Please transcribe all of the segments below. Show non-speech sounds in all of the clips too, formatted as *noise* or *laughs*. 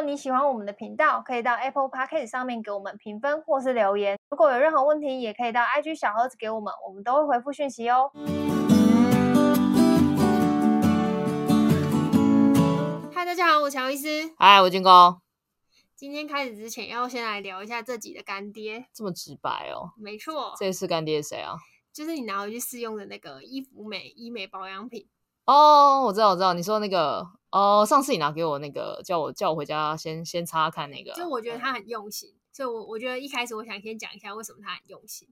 果你喜欢我们的频道，可以到 Apple Podcast 上面给我们评分或是留言。如果有任何问题，也可以到 IG 小盒子给我们，我们都会回复讯息哦。嗨，大家好，我乔伊斯。嗨，我军工。今天开始之前，要先来聊一下这集的干爹。这么直白哦？没错。这次干爹是谁啊？就是你拿回去试用的那个伊芙美医美保养品。哦，我知道，我知道，你说那个哦，上次你拿给我那个，叫我叫我回家先先擦看那个。就我觉得他很用心，所以我我觉得一开始我想先讲一下为什么他很用心。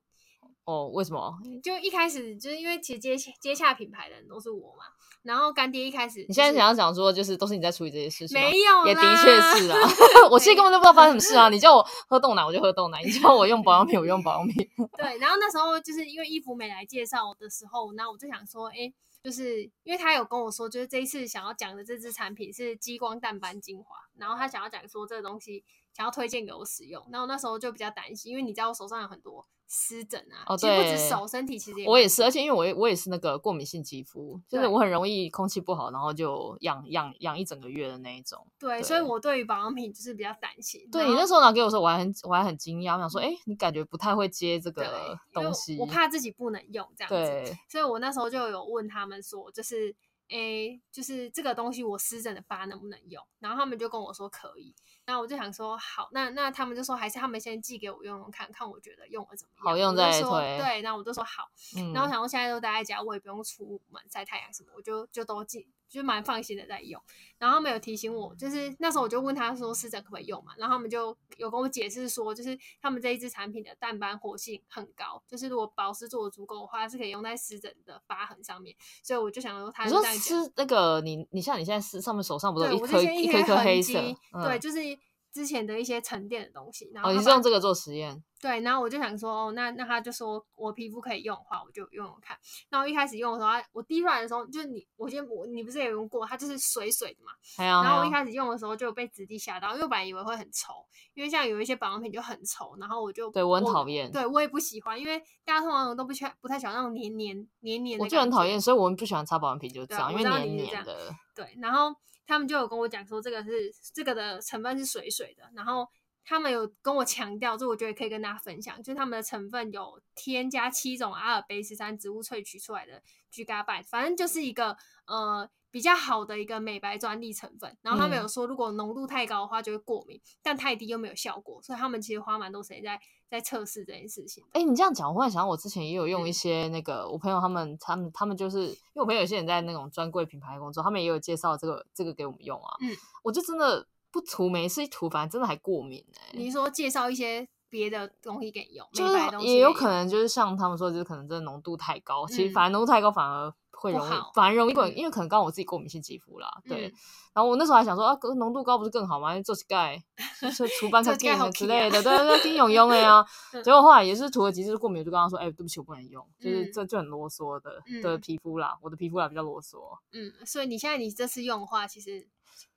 哦，为什么？就一开始就是因为其实接接洽品牌的人都是我嘛，然后干爹一开始、就是，你现在想要讲说就是都是你在处理这些事情，没有，也的确是啊，*laughs* 我其实根本就不知道发生什么事啊，你叫我喝豆奶我就喝豆奶，你叫我用保养品我用保养品。对，然后那时候就是因为衣服美来介绍的时候，那我就想说，哎。就是因为他有跟我说，就是这一次想要讲的这支产品是激光淡斑精华，然后他想要讲说这个东西想要推荐给我使用，然后那时候就比较担心，因为你知道我手上有很多湿疹啊，哦，对，不止手，身体其实也我也是，而且因为我也我也是那个过敏性肌肤，就是我很容易空气不好，然后就痒痒痒一整个月的那一种。对，对所以我对于保养品就是比较担心。对，你那时候拿给我的时候，我还很我还很惊讶，我想说，哎、欸，你感觉不太会接这个东西，我怕自己不能用这样子。对，所以我那时候就有问他们说，就是。诶，就是这个东西我湿疹的疤能不能用？然后他们就跟我说可以，然后我就想说好，那那他们就说还是他们先寄给我用用看看，我觉得用了怎么样？好用再推。对，然后我就说好，嗯、然后想说现在都待在家，我也不用出门晒太阳什么，我就就都寄。就蛮放心的在用，然后他们有提醒我，就是那时候我就问他说湿疹可不可以用嘛，然后他们就有跟我解释说，就是他们这一支产品的淡斑活性很高，就是如果保湿做的足够的话，是可以用在湿疹的疤痕上面，所以我就想说他，他说湿那个你你像你现在是上面手上不是有一颗一颗一颗黑色，嗯、对，就是。之前的一些沉淀的东西，然后、哦、你是用这个做实验？对，然后我就想说，哦，那那他就说我皮肤可以用的话，我就用用看。然后一开始用的时候，我滴出来的时候，就是你，我先我你不是也用过，它就是水水的嘛。然后我一开始用的时候就被质地吓到，因为我本来以为会很稠，因为像有一些保养品就很稠，然后我就对我很讨厌，对我也不喜欢，因为大家通常都不喜欢，不太喜欢那种黏黏黏黏的。我就很讨厌，所以我们不喜欢擦保养品，就是这样，因为黏黏的。对，然后他们就有跟我讲说，这个是这个的成分是水水的，然后。他们有跟我强调，这我觉得可以跟大家分享，就是他们的成分有添加七种阿尔卑斯山植物萃取出来的 Gigabyte，反正就是一个呃比较好的一个美白专利成分。然后他们有说，如果浓度太高的话就会过敏，嗯、但太低又没有效果，所以他们其实花蛮多时间在在测试这件事情。哎、欸，你这样讲，我忽然想，我之前也有用一些那个，我朋友他们他们他们就是因为我朋友有些人在那种专柜品牌工作，他们也有介绍这个这个给我们用啊。嗯，我就真的。不涂没事，涂反正真的还过敏哎、欸。你说介绍一些别的东西给你用，就是也有可能就是像他们说，就是可能真的浓度太高。嗯、其实反而浓度太高反而会容易，反而容易过敏，嗯、因为可能刚好我自己过敏性肌肤啦。对。嗯、然后我那时候还想说啊，浓度高不是更好吗？做盖，*laughs* 就是除斑、抗菌之类的，对对对，挺有用的呀。*laughs* 结果后来也是涂了几次过敏，我就跟他说，哎、欸，对不起，我不能用。就是这就很啰嗦的的皮肤啦，我的皮肤啦比较啰嗦。嗯，所以你现在你这次用的话，其实。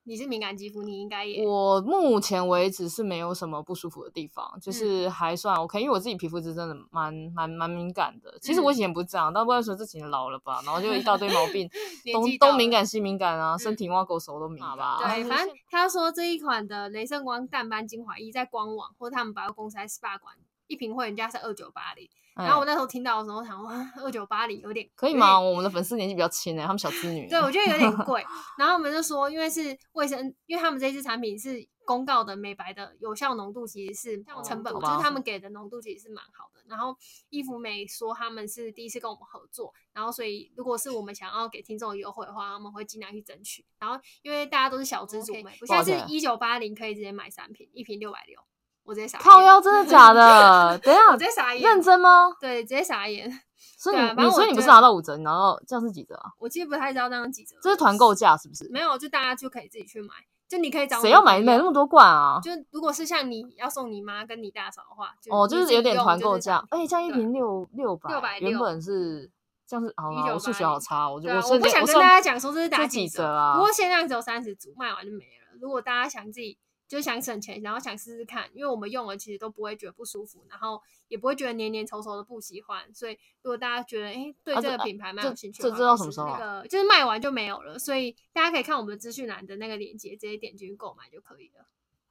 你是敏感肌肤，你应该也。我目前为止是没有什么不舒服的地方，就是还算 OK，因为我自己皮肤是真的蛮蛮蛮敏感的。其实我以前不是这样，但不知道说这几年老了吧，然后就一大堆毛病，*laughs* 东东敏感西敏感啊，身体挖狗手都敏感吧。对，反正他说这一款的雷射光淡斑精华液在官网或他们百货公司在 SPA 馆一瓶会员价是二九八零。然后我那时候听到的时候，我想哇，二九八零有点可以吗？我们的粉丝年纪比较轻哎，他们小资女。对，我觉得有点贵。*laughs* 然后我们就说，因为是卫生，因为他们这支产品是公告的美白的有效浓度，其实是成本，就是他们给的浓度其实是蛮好的。然后伊芙美说他们是第一次跟我们合作，然后所以如果是我们想要给听众优惠的话，他们会尽量去争取。然后因为大家都是小资族，现在是一九八零可以直接买三瓶，一瓶六百六。我直接傻眼，靠腰真的假的？*laughs* 等一下，我直接傻眼，认真吗？对，直接傻眼。*laughs* 所以你，所以你不是拿到五折，你拿到这样是几折啊？我其实不太知道这样几折。这是团购价是不是？没有，就大家就可以自己去买，就你可以找。谁要买买那么多罐啊？就如果是像你要送你妈跟你大嫂的话，哦，就是有点团购价。哎，这样一瓶六六百，原本是这样是好了，我数学好差，我就我我不想跟大家讲说这是打几折啊。不过限量只有三十组，卖完就没了。如果大家想自己。就想省钱，然后想试试看，因为我们用了其实都不会觉得不舒服，然后也不会觉得黏黏稠稠的不喜欢。所以如果大家觉得哎对这个品牌蛮有兴趣的话，这知道什么时候？那个就是卖完就没有了，所以大家可以看我们资讯栏的那个链接，直接点进去购买就可以了。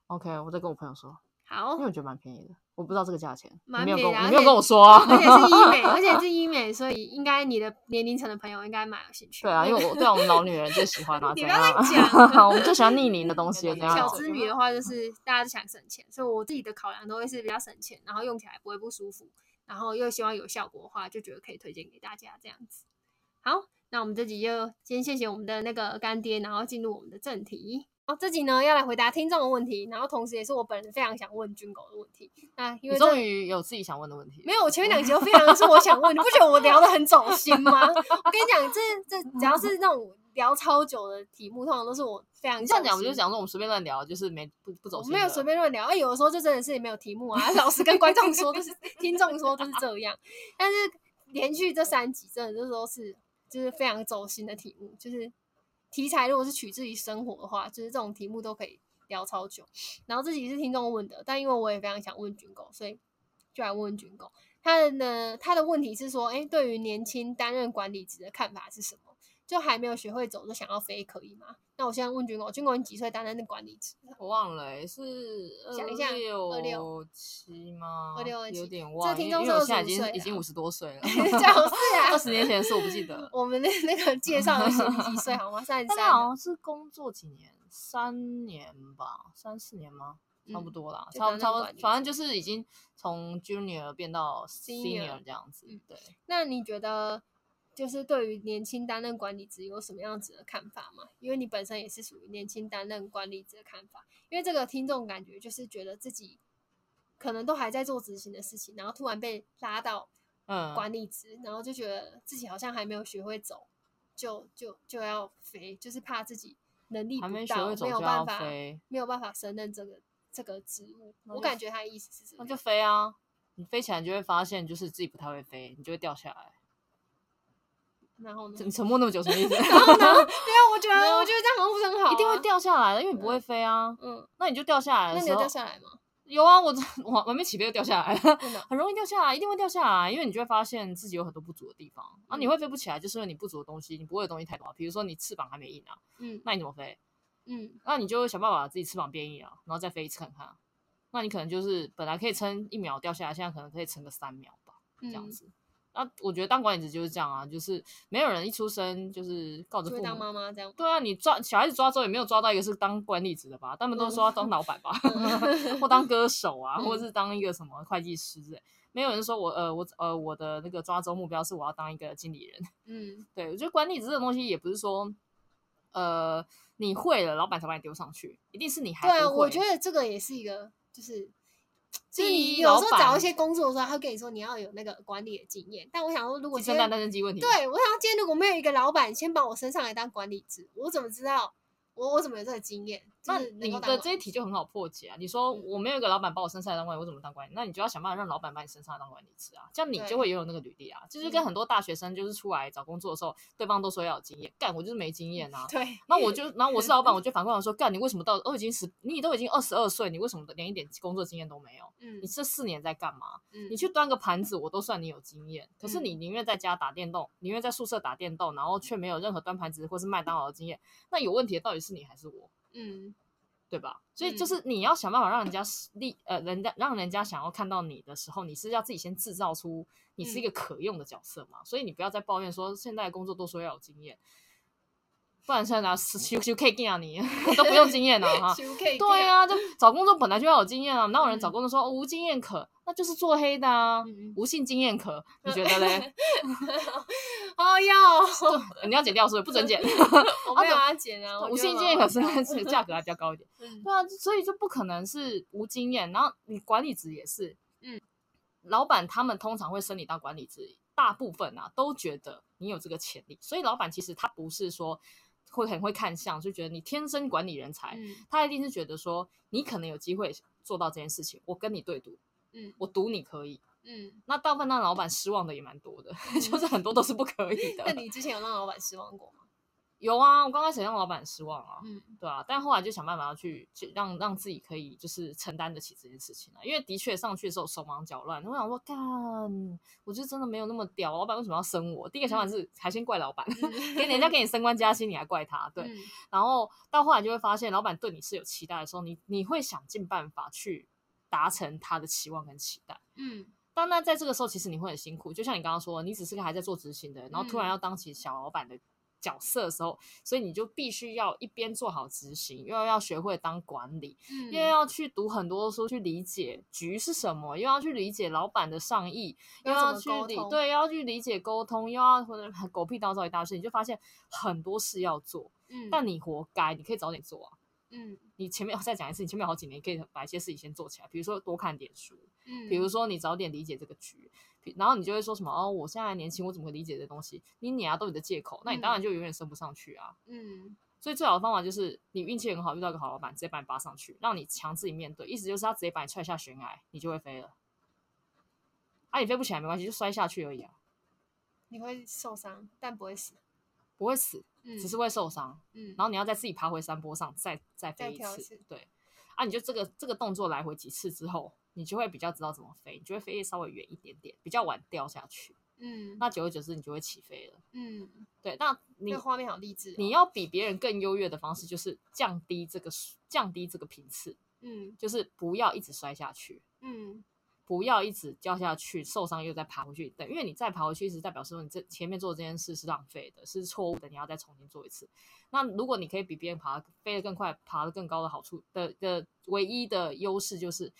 OK，我再跟我朋友说。好，因为我觉得蛮便宜的，我不知道这个价钱，蛮便宜的，你没有跟我说啊。而且是医美，而且是 *laughs* 医美，所以应该你的年龄层的朋友应该蛮有兴趣。对啊，因为我对我们老女人最喜欢啊，*laughs* 你不要再讲，*laughs* 我们最喜欢逆龄的东西。小资女的话，就是大家都想省钱，所以我自己的考量都会是比较省钱，然后用起来不会不舒服，然后又希望有效果的话，就觉得可以推荐给大家这样子。好，那我们这集就先谢谢我们的那个干爹，然后进入我们的正题。好，这集呢要来回答听众的问题，然后同时也是我本人非常想问军狗的问题。那因为终于有自己想问的问题，没有，我前面两集都非常是我想问，你不觉得我聊的很走心吗？*laughs* 我跟你讲，这这只要是那种聊超久的题目，通常都是我非常。你这样讲，我就讲说我们随便乱聊，就是没不不走心。我没有随便乱聊，哎，有的时候就真的是没有题目啊。老师跟观众说就是，*laughs* 听众说就是这样。但是连续这三集，真的就是都是就是非常走心的题目，就是。题材如果是取自于生活的话，就是这种题目都可以聊超久。然后这集是听众问的，但因为我也非常想问军狗，所以就来问问军狗。他的呢，他的问题是说，哎，对于年轻担任管理职的看法是什么？就还没有学会走就想要飞，可以吗？那我现在问军狗，军狗你几岁担任那管理职？我忘了，是想一下，二六七吗？二六二七，有点忘。这听众说我现在已经已经五十多岁了，最好是啊，*laughs* 二十年前的事我不记得。*laughs* 我们的那个介绍的是你几岁好吗？三十三。*laughs* 好像是工作几年？三年吧，三四年吗？差不多啦，差不差不多，反正就是已经从 junior 变到 senior 这样子。对。那你觉得？就是对于年轻担任管理职有什么样子的看法吗？因为你本身也是属于年轻担任管理职的看法。因为这个听众感觉就是觉得自己可能都还在做执行的事情，然后突然被拉到管理职，嗯、然后就觉得自己好像还没有学会走，就就就要飞，就是怕自己能力不到，没，没有办法没有办法胜任这个这个职务。我感觉他的意思是什么？那就飞啊！你飞起来你就会发现，就是自己不太会飞，你就会掉下来。然后呢？你沉默那么久什么意思？*laughs* 然后呢？*laughs* 对啊，我觉得我觉得这样好像不是很好，啊，一定会掉下来的，因为你不会飞啊。嗯，那你就掉下来了。那你有掉下来吗？有啊，我 *laughs* 我还没起飞就掉下来了，很容易掉下来，一定会掉下来，因为你就会发现自己有很多不足的地方。啊，你会飞不起来，就是因为你不足的东西，你不会的东西太多。比如说你翅膀还没硬啊，嗯，那你怎么飞？嗯，那你就想办法把自己翅膀变硬啊，然后再飞一次看看。那你可能就是本来可以撑一秒掉下来，现在可能可以撑个三秒吧，这样子。那、啊、我觉得当管理职就是这样啊，就是没有人一出生就是告着父母当妈妈这样。对啊，你抓小孩子抓周也没有抓到一个是当管理职的吧？他们都说要当老板吧，*laughs* 或当歌手啊，或者是当一个什么会计师之类。没有人说我呃我呃我的那个抓周目标是我要当一个经理人。嗯，对，我觉得管理职这种东西也不是说呃你会了，老板才把你丢上去，一定是你还不会。对啊，我觉得这个也是一个就是。所以有时候找一些工作的时候，他会跟你说你要有那个管理的经验。但我想说，如果今天单身机问题，对我想今天如果没有一个老板先把我升上来当管理职，我怎么知道我我怎么有这个经验？那你的这一题就很好破解啊！你说我没有一个老板把我升上来当管理，我怎么当管理？那你就要想办法让老板把你升上来当管理职啊，这样你就会拥有那个履历啊。就是跟很多大学生就是出来找工作的时候，对方都说要有经验，干我就是没经验啊。对，那我就，然后我是老板，我就反过来说，干你为什么到都已经十，你都已经二十二岁，你为什么连一点工作经验都没有？嗯，你这四年在干嘛？嗯，你去端个盘子，我都算你有经验。可是你宁愿在家打电动，宁愿在宿舍打电动，然后却没有任何端盘子或是麦当劳的经验，那有问题的到底是你还是我？嗯。对吧？所以就是你要想办法让人家立呃，人家让人家想要看到你的时候，你是要自己先制造出你是一个可用的角色嘛。所以你不要再抱怨说现在的工作都说要有经验，不然现在拿修修 K 给啊你都不用经验了哈。对啊，就找工作本来就要有经验啊，哪有人找工作说无经验可？那就是做黑的啊，无性经验可？你觉得嘞？*laughs* 哦要，你要剪掉是不是？不准剪。*laughs* 我 *laughs* 没有要剪啊。无性经验可是这个价格还比较高一点。对啊，所以就不可能是无经验。然后你管理职也是，嗯，老板他们通常会升你到管理职，大部分啊都觉得你有这个潜力。所以老板其实他不是说会很会看相，就觉得你天生管理人才，他一定是觉得说你可能有机会做到这件事情，我跟你对赌，嗯，我赌你可以。嗯，那大部分让老板失望的也蛮多的，嗯、*laughs* 就是很多都是不可以的。*laughs* 那你之前有让老板失望过吗？有啊，我刚开始让老板失望啊，嗯，对啊，但后来就想办法要去让让自己可以就是承担得起这件事情了，因为的确上去的时候手忙脚乱，我想说，干，我就真的没有那么屌，老板为什么要升我？第一个想法是还先怪老板，*laughs* 给、嗯、人家给你升官加薪，你还怪他，对，嗯、然后到后来就会发现，老板对你是有期待的时候，你你会想尽办法去达成他的期望跟期待，嗯。当那在这个时候，其实你会很辛苦，就像你刚刚说，你只是个还在做执行的人，然后突然要当起小老板的角色的时候，嗯、所以你就必须要一边做好执行，又要学会当管理，嗯、又要去读很多书去理解局是什么，又要去理解老板的上意，又要去理对，又要去理解沟通，又要或者狗屁倒灶一大事，你就发现很多事要做，嗯，但你活该，你可以早点做啊。嗯，你前面再讲一次，你前面好几年可以把一些事情先做起来，比如说多看点书，嗯，比如说你早点理解这个局，然后你就会说什么哦，我现在年轻，我怎么会理解这东西？你碾压，都有你的借口，那你当然就永远升不上去啊。嗯，所以最好的方法就是你运气很好，遇到一个好老板，直接把你拔上去，让你强制你面对，意思就是他直接把你踹下悬崖，你就会飞了。啊，你飞不起来没关系，就摔下去而已啊。你会受伤，但不会死。不会死，只是会受伤。嗯，然后你要再自己爬回山坡上，再再飞一次。一次对，啊，你就这个这个动作来回几次之后，你就会比较知道怎么飞，你就会飞稍微远一点点，比较晚掉下去。嗯，那久而久之，你就会起飞了。嗯，对。那你画面好励志哦。你要比别人更优越的方式，就是降低这个降低这个频次。嗯，就是不要一直摔下去。嗯。不要一直掉下去，受伤又再爬回去。等，因为你再爬回去，一直代表说你这前面做的这件事是浪费的，是错误的，你要再重新做一次。那如果你可以比别人爬飞得更快，爬得更高的好处的的唯一的优势就是，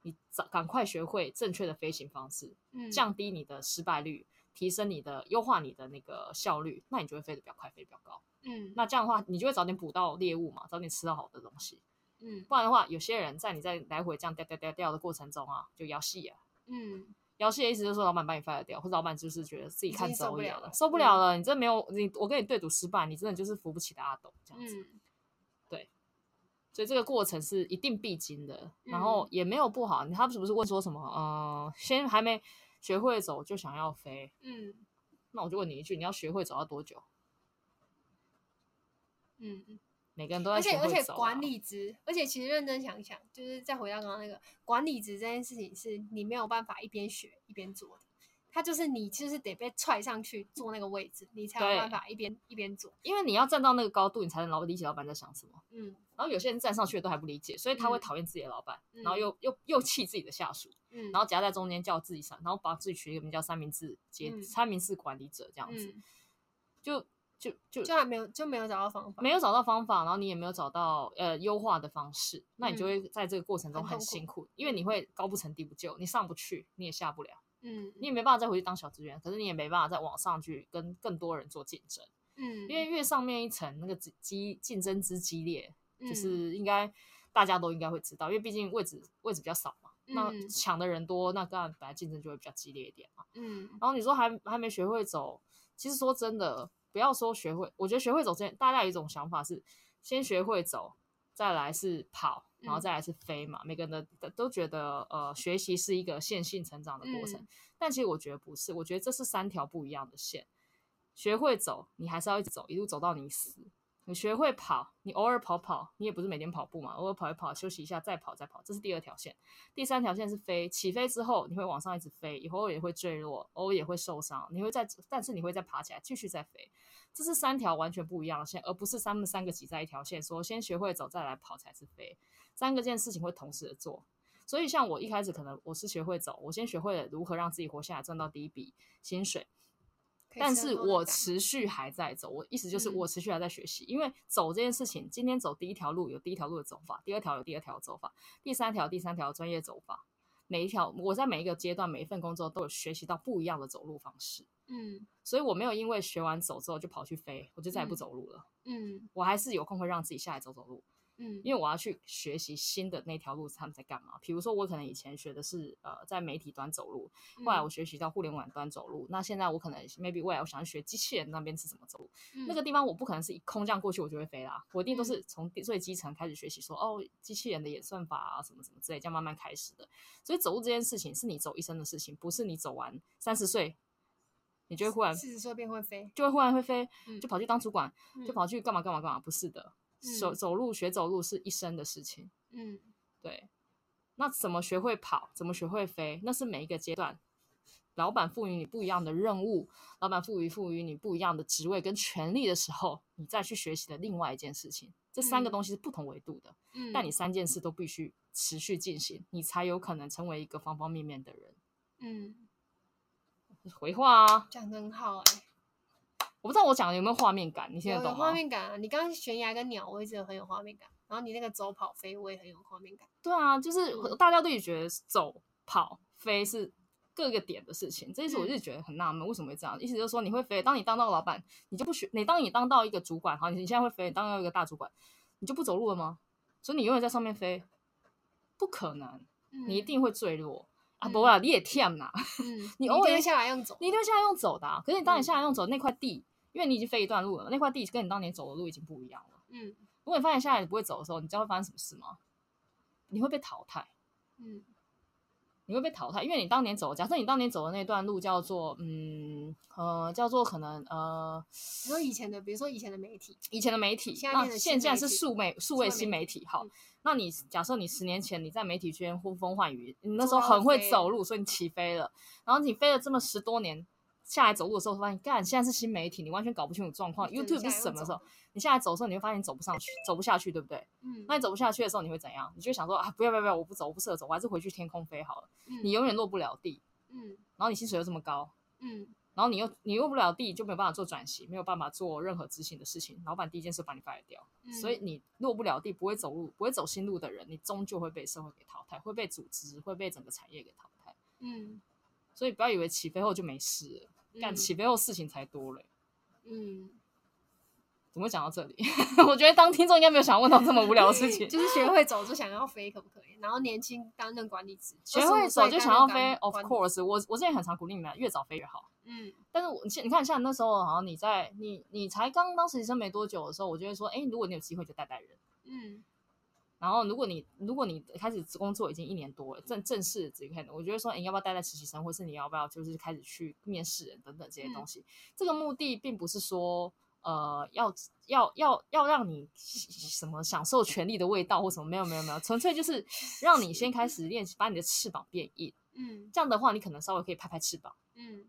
你早赶快学会正确的飞行方式，嗯，降低你的失败率，提升你的优化你的那个效率，那你就会飞得比较快，飞得比较高。嗯，那这样的话，你就会早点捕到猎物嘛，早点吃到好的东西。嗯，不然的话，有些人在你在来回这样掉掉掉掉的过程中啊，就摇戏啊。嗯，摇戏的意思就是说，老板把你 fire 掉，或者老板就是觉得自己看走眼了，受不了了，你真没有你，我跟你对赌失败，你真的就是扶不起的阿斗这样子。嗯、对，所以这个过程是一定必经的，然后也没有不好。他是不是问说什么？嗯、呃，先还没学会走就想要飞？嗯，那我就问你一句，你要学会走要多久？嗯嗯。每个人都在、啊、而且而且管理职，而且其实认真想想，就是再回到刚刚那个管理职这件事情，是你没有办法一边学一边做的。他就是你，就是得被踹上去坐那个位置，你才有办法一边一边做。因为你要站到那个高度，你才能老理解老板在想什么。嗯。然后有些人站上去都还不理解，所以他会讨厌自己的老板，嗯、然后又又又气自己的下属，嗯，然后夹在中间叫自己上，然后把自己取一个名叫三明治接、嗯、三明治管理者这样子，嗯、就。就就就还没有就没有找到方法，没有找到方法，然后你也没有找到呃优化的方式，那你就会在这个过程中很辛苦，嗯、因为你会高不成低不就，你上不去，你也下不了，嗯，你也没办法再回去当小职员，可是你也没办法再往上去跟更多人做竞争，嗯，因为越上面一层那个激竞争之激烈，就是应该大家都应该会知道，因为毕竟位置位置比较少嘛，嗯、那抢的人多，那当然本来竞争就会比较激烈一点嘛，嗯，然后你说还还没学会走，其实说真的。不要说学会，我觉得学会走之前，大家有一种想法是先学会走，再来是跑，然后再来是飞嘛。嗯、每个人的都觉得，呃，学习是一个线性成长的过程，嗯、但其实我觉得不是，我觉得这是三条不一样的线。学会走，你还是要一直走，一路走到你死。你学会跑，你偶尔跑跑，你也不是每天跑步嘛，偶尔跑一跑，休息一下再跑再跑，这是第二条线。第三条线是飞，起飞之后你会往上一直飞，以后也会坠落，偶尔也会受伤，你会再，但是你会再爬起来继续再飞。这是三条完全不一样的线，而不是三们三个挤在一条线，说先学会走再来跑才是飞。三个件事情会同时的做，所以像我一开始可能我是学会走，我先学会了如何让自己活下来，赚到第一笔薪水。但是我持续还在走，我意思就是我持续还在学习，嗯、因为走这件事情，今天走第一条路有第一条路的走法，第二条有第二条的走法，第三条第三条专业走法，每一条我在每一个阶段每一份工作都有学习到不一样的走路方式，嗯，所以我没有因为学完走之后就跑去飞，我就再也不走路了，嗯，我还是有空会让自己下来走走路。嗯，因为我要去学习新的那条路，他们在干嘛？比如说，我可能以前学的是呃，在媒体端走路，后来我学习到互联网端走路。嗯、那现在我可能 maybe 未来我想要学机器人那边是怎么走路。嗯、那个地方我不可能是一空降过去我就会飞啦，我一定都是从最基层开始学习说，说、嗯、哦，机器人的演算法啊，什么什么之类，这样慢慢开始的。所以走路这件事情是你走一生的事情，不是你走完三十岁你就会忽然四十岁变会飞，就会忽然会飞，就跑去当主管，就跑去干嘛干嘛干嘛？不是的，走走路学走路是一生的事情。嗯，对。那怎么学会跑？怎么学会飞？那是每一个阶段，老板赋予你不一样的任务，老板赋予赋予你不一样的职位跟权利的时候，你再去学习的另外一件事情。这三个东西是不同维度的，嗯，但你三件事都必须持续进行，你才有可能成为一个方方面面的人。嗯。回话啊，讲的很好哎、欸，我不知道我讲的有没有画面感，你现在懂吗？画面感啊，你刚刚悬崖跟鸟，我一直很有画面感。然后你那个走跑飞，我也很有画面感。对啊，就是大家都也觉得走跑飞是各个点的事情，这一次我就觉得很纳闷，为什么会这样？意思就是说，你会飞，当你当到老板，你就不学；你当你当到一个主管，好，你现在会飞，你当到一个大主管，你就不走路了吗？所以你永远在上面飞，不可能，你一定会坠落。啊，不啊，你也跳呐，嗯，*laughs* 你偶尔下来用走，你一定要下来用走的。可是你当你下来用走那块地，因为你已经飞一段路了，那块地跟你当年走的路已经不一样了。嗯，如果你发现下来你不会走的时候，你知道会发生什么事吗？你会被淘汰。嗯，你会被淘汰，因为你当年走，假设你当年走的那段路叫做，嗯，呃，叫做可能，呃，比如说以前的，比如说以前的媒体，以前的媒体，那现在是数媒数位新媒体，好。那你假设你十年前你在媒体圈呼风唤雨，你那时候很会走路，所以你起飞了。然后你飞了这么十多年下来走路的时候，发现干现在是新媒体，你完全搞不清楚状况。YouTube 是什么时候？你下来走的时候，你会发现你走不上去，走不下去，对不对？嗯。那你走不下去的时候，你会怎样？你就想说啊，不要不要不要，我不走，我不适合走，我还是回去天空飞好了。嗯。你永远落不了地。嗯。然后你薪水又这么高。嗯。然后你又你落不了地，就没有办法做转型，没有办法做任何执行的事情。老板第一件事把你 fire 掉，嗯、所以你落不了地，不会走路，不会走新路的人，你终究会被社会给淘汰，会被组织，会被整个产业给淘汰。嗯，所以不要以为起飞后就没事了，干、嗯、起飞后事情才多嘞。嗯。怎么会讲到这里？*laughs* 我觉得当听众应该没有想要问到这么无聊的事情。*laughs* 就是学会走就想要飞，可不可以？然后年轻担任管理职，学会走就想要飞。Of course，我我之前很常鼓励你们，越早飞越好。嗯。但是我现你看，像那时候好像你在你你才刚当实习生没多久的时候，我就会说，哎，如果你有机会就带带人。嗯。然后如果你如果你开始工作已经一年多了，正正式职业，我觉得说，你，要不要待在实习生，或是你要不要就是开始去面试人等等这些东西？嗯、这个目的并不是说。呃，要要要要让你什么享受权力的味道或什么？没有没有没有，纯粹就是 *laughs* 让你先开始练习，把你的翅膀变硬。嗯，这样的话，你可能稍微可以拍拍翅膀。嗯，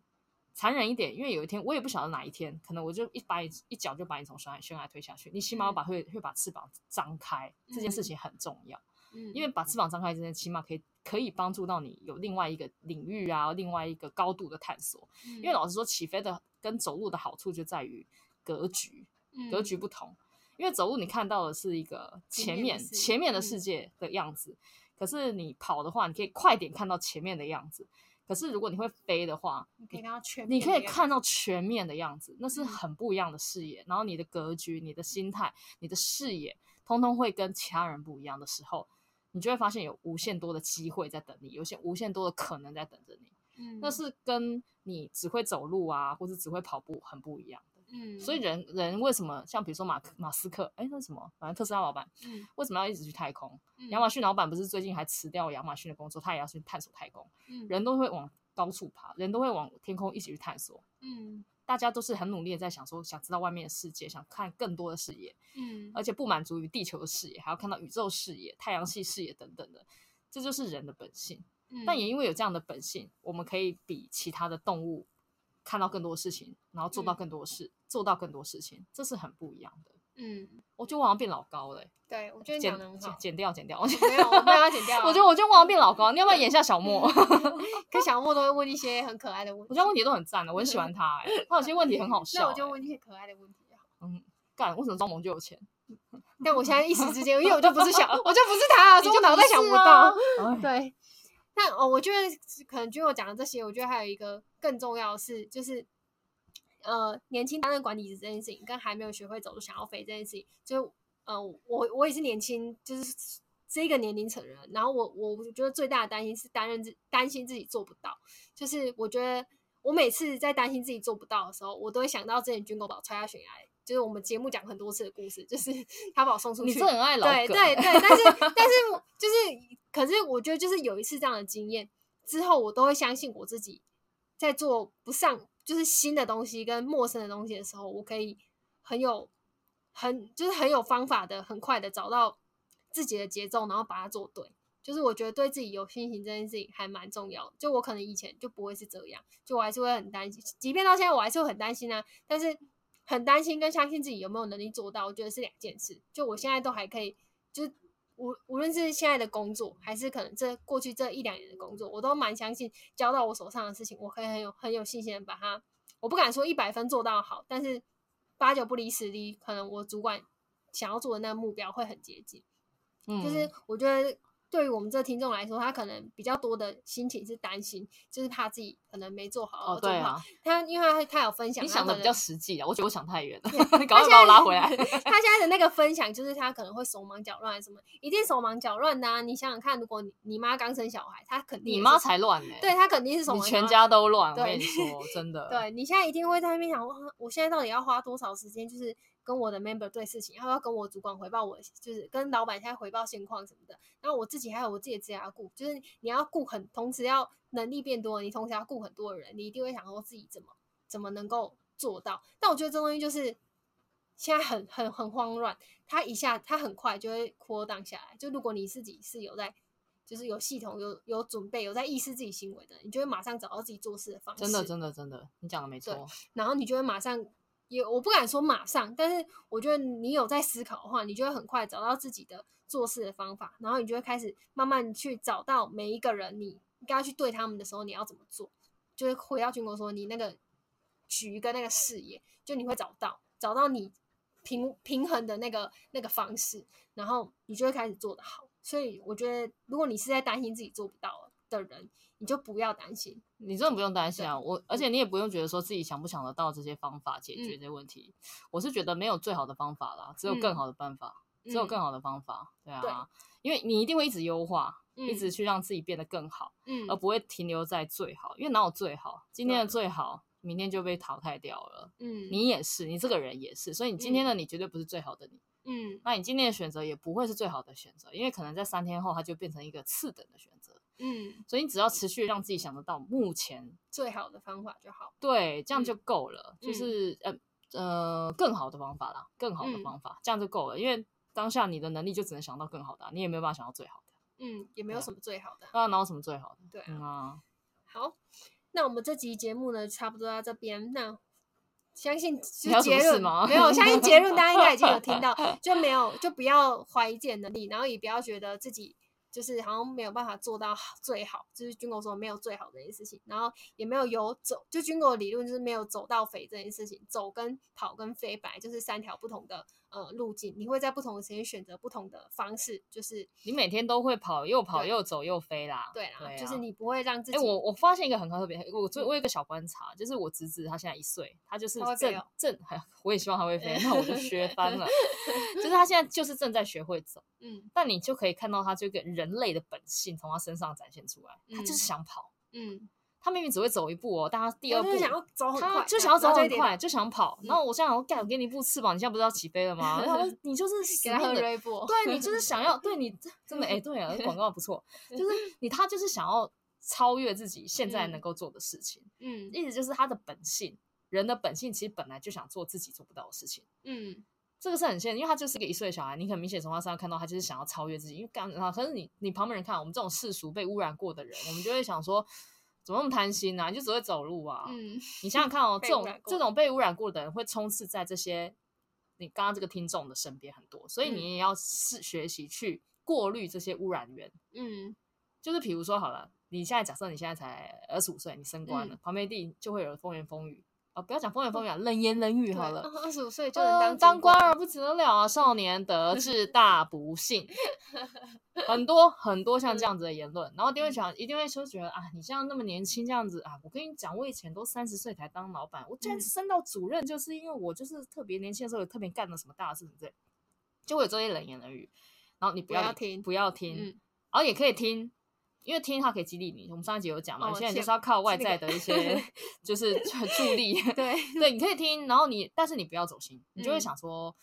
残忍一点，因为有一天我也不晓得哪一天，可能我就一把你一脚就把你从悬崖悬崖推下去。你起码要把会会把翅膀张开，这件事情很重要。嗯，因为把翅膀张开这件，起码可以可以帮助到你有另外一个领域啊，另外一个高度的探索。因为老实说，起飞的跟走路的好处就在于。格局，格局不同，嗯、因为走路你看到的是一个前面前面的世界的样子，嗯、可是你跑的话，你可以快点看到前面的样子。可是如果你会飞的话，你可以看到全，你可以看到全面的样子，那是很不一样的视野。嗯、然后你的格局、你的心态、你的视野，通通会跟其他人不一样的时候，你就会发现有无限多的机会在等你，有些无限多的可能在等着你。嗯，那是跟你只会走路啊，或者只会跑步很不一样。嗯，所以人人为什么像比如说马马斯克，哎，那什么，反正特斯拉老板，嗯，为什么要一直去太空？嗯、亚马逊老板不是最近还辞掉亚马逊的工作，他也要去探索太空。嗯，人都会往高处爬，人都会往天空一起去探索。嗯，大家都是很努力的在想说，想知道外面的世界，想看更多的视野。嗯，而且不满足于地球的视野，还要看到宇宙视野、太阳系视野等等的，这就是人的本性。嗯，但也因为有这样的本性，我们可以比其他的动物。看到更多事情，然后做到更多事，嗯、做到更多事情，这是很不一样的。嗯，我觉得我好像变老高了。对，我觉得剪剪剪掉剪掉，没有，我没有要剪掉。我觉得我觉得我好像变老高，你要不要演一下小莫？*laughs* 可小莫都会问一些很可爱的问题，我觉得问题都很赞的，我很喜欢他。哎，他有些问题很好笑。*laughs* 那我就问一些可爱的问题。嗯，干，为什么张萌就有钱？但我现在一时之间，因为我就不是想，*laughs* 我就不是他，所以我脑袋想不到。对。但哦，我觉得可能就我讲的这些，我觉得还有一个更重要的是，就是。呃，年轻担任管理职这件事情，跟还没有学会走路想要飞这件事情，就呃，我我也是年轻，就是这个年龄层人。然后我我觉得最大的担心是担任自担心自己做不到。就是我觉得我每次在担心自己做不到的时候，我都会想到之前军狗把我踹下悬崖，就是我们节目讲很多次的故事，就是 *laughs* 他把我送出去。你是很爱老梗。对对 *laughs* 对，但是但是就是，可是我觉得就是有一次这样的经验之后，我都会相信我自己在做不上。就是新的东西跟陌生的东西的时候，我可以很有很就是很有方法的，很快的找到自己的节奏，然后把它做对。就是我觉得对自己有信心这件事情还蛮重要的。就我可能以前就不会是这样，就我还是会很担心，即便到现在我还是会很担心啊。但是很担心跟相信自己有没有能力做到，我觉得是两件事。就我现在都还可以，就是无无论是现在的工作，还是可能这过去这一两年的工作，我都蛮相信交到我手上的事情，我可以很有很有信心的把它。我不敢说一百分做到好，但是八九不离十的，可能我主管想要做的那个目标会很接近。嗯，就是我觉得。对于我们这听众来说，他可能比较多的心情是担心，就是怕自己可能没做好，哦，对啊。他因为他他有分享，你想的比较实际啊，我觉得我想太远了，你赶快把我拉回来。*laughs* 他现在的那个分享，就是他可能会手忙脚乱，什么一定手忙脚乱的啊！你想想看，如果你你妈刚生小孩，他肯定你妈才乱呢，对他肯定是手忙脚乱，你全家都乱。我跟你说，真的，*laughs* 对你现在一定会在那边想，我现在到底要花多少时间，就是。跟我的 member 对事情，然后要跟我主管回报我，就是跟老板现在回报现况什么的。然后我自己还有我自己的职业要顾，就是你要顾很，同时要能力变多，你同时要顾很多的人，你一定会想说自己怎么怎么能够做到。但我觉得这东西就是现在很很很慌乱，它一下它很快就会 cool down 下来。就如果你自己是有在，就是有系统、有有准备、有在意识自己行为的，你就会马上找到自己做事的方式。真的，真的，真的，你讲的没错。然后你就会马上。也我不敢说马上，但是我觉得你有在思考的话，你就会很快找到自己的做事的方法，然后你就会开始慢慢去找到每一个人，你该要去对他们的时候，你要怎么做？就是回到军国说，你那个局跟那个视野，就你会找到找到你平平衡的那个那个方式，然后你就会开始做得好。所以我觉得，如果你是在担心自己做不到的人，你就不要担心，你真的不用担心啊！我而且你也不用觉得说自己想不想得到这些方法解决这些问题。嗯、我是觉得没有最好的方法啦，只有更好的办法，嗯、只有更好的方法。对啊，对，因为你一定会一直优化，嗯、一直去让自己变得更好，嗯，而不会停留在最好。因为哪有最好？今天的最好，明天就被淘汰掉了。嗯，你也是，你这个人也是，所以你今天的你绝对不是最好的你。嗯，那你今天的选择也不会是最好的选择，因为可能在三天后，它就变成一个次等的选择。嗯，所以你只要持续让自己想得到目前最好的方法就好，对，这样就够了。嗯、就是呃呃，更好的方法啦，更好的方法，嗯、这样就够了。因为当下你的能力就只能想到更好的，你也没有办法想到最好的。嗯，也没有什么最好的。那哪有什么最好的？对啊。嗯、啊好，那我们这集节目呢，差不多到这边。那相信是结论吗？没有，相信结论大家应该已经有听到，*laughs* 就没有就不要怀疑自己的能力，然后也不要觉得自己。就是好像没有办法做到最好，就是军狗说没有最好的这件事情，然后也没有游走，就军狗理论就是没有走到肥这件事情，走跟跑跟飞本来就是三条不同的。呃，路径你会在不同的时间选择不同的方式，就是你每天都会跑，又跑又走又飞啦。对啦，就是你不会让自己。哎，我我发现一个很特别，我我我有一个小观察，就是我侄子他现在一岁，他就是正正，我也希望他会飞，那我就学 *laughs* 翻了。*laughs* 就是他现在就是正在学会走，嗯，但你就可以看到他这个人类的本性从他身上展现出来，他就是想跑，嗯。他明明只会走一步哦，但他第二步就想要走很快，就想要走很快，就想跑。然后我现在我给你一副翅膀，你现在不是要起飞了吗？*laughs* 然后 *laughs* 你就是给他喝瑞波，对 *laughs* 你就是想要，对你真的哎，对啊，广告不错，就是你他就是想要超越自己现在能够做的事情。嗯，意思就是他的本性，人的本性其实本来就想做自己做不到的事情。嗯，这个是很现实，因为他就是个一岁的小孩，你很明显从他身上看到他就是想要超越自己。因为刚啊，可是你你旁边人看我们这种世俗被污染过的人，我们就会想说。怎么那么贪心啊？你就只会走路啊？嗯，你想想看哦，*laughs* 这种这种被污染过的人会充斥在这些你刚刚这个听众的身边很多，所以你也要是学习去过滤这些污染源。嗯，就是比如说好了，你现在假设你现在才二十五岁，你升官了，嗯、旁边地就会有风言风语。哦、不要讲风言风语，冷言冷语好了。二十五岁就能当、呃、当官儿不得了啊！少年得 *laughs* 志大不幸，*laughs* 很多很多像这样子的言论，嗯、然后一定会想，一定会说觉得啊，你像那么年轻这样子啊，我跟你讲，我以前都三十岁才当老板，我居然升到主任，就是因为我就是特别年轻的时候，特别干了什么大事之类，就会有这些冷言冷语，然后你不要，不要听，不要听，嗯、然后也可以听。因为听它可以激励你，我们上一集有讲嘛，现在就是要靠外在的一些，*laughs* 就是助力。对 *laughs* 对，你可以听，然后你，但是你不要走心，你就会想说，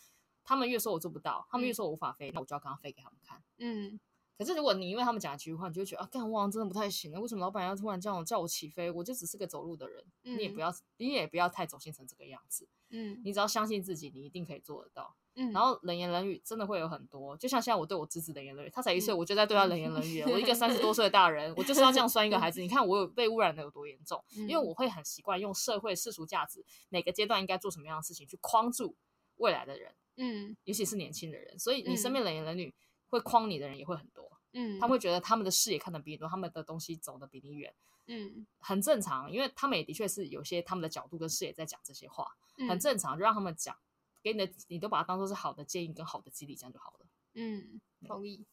他们越说我做不到，他们越说我无法飞，那我就要刚刚飞给他们看。嗯，可是如果你因为他们讲几句话，你就会觉得啊，干哇，真的不太行了。为什么老板要突然叫我叫我起飞？我就只是个走路的人，嗯、你也不要，你也不要太走心成这个样子。嗯，你只要相信自己，你一定可以做得到。嗯，然后冷言冷语真的会有很多，就像现在我对我侄子冷言冷语，他才一岁，我就在对他冷言冷语。嗯、我一个三十多岁的大人，我就是要这样酸一个孩子。你看我有被污染的有多严重？嗯、因为我会很习惯用社会世俗价值，每个阶段应该做什么样的事情去框住未来的人。嗯，尤其是年轻的人，所以你身边冷言冷语会框你的人也会很多。嗯，他们会觉得他们的视野看得比你多，他们的东西走得比你远。嗯，很正常，因为他们也的确是有些他们的角度跟视野在讲这些话，嗯、很正常，就让他们讲。给你的，你都把它当做是好的建议跟好的激励，这样就好了。嗯，同意。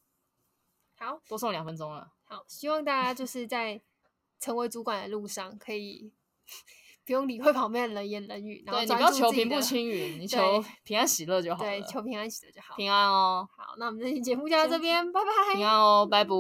好，多送两分钟了。好，希望大家就是在成为主管的路上，可以 *laughs* 不用理会旁边的冷言冷语，然后对，你不要求平步青云，你求平安喜乐就好了。对，求平安喜乐就好。平安哦。好，那我们这期节目就到这边，拜拜。平安哦，拜拜。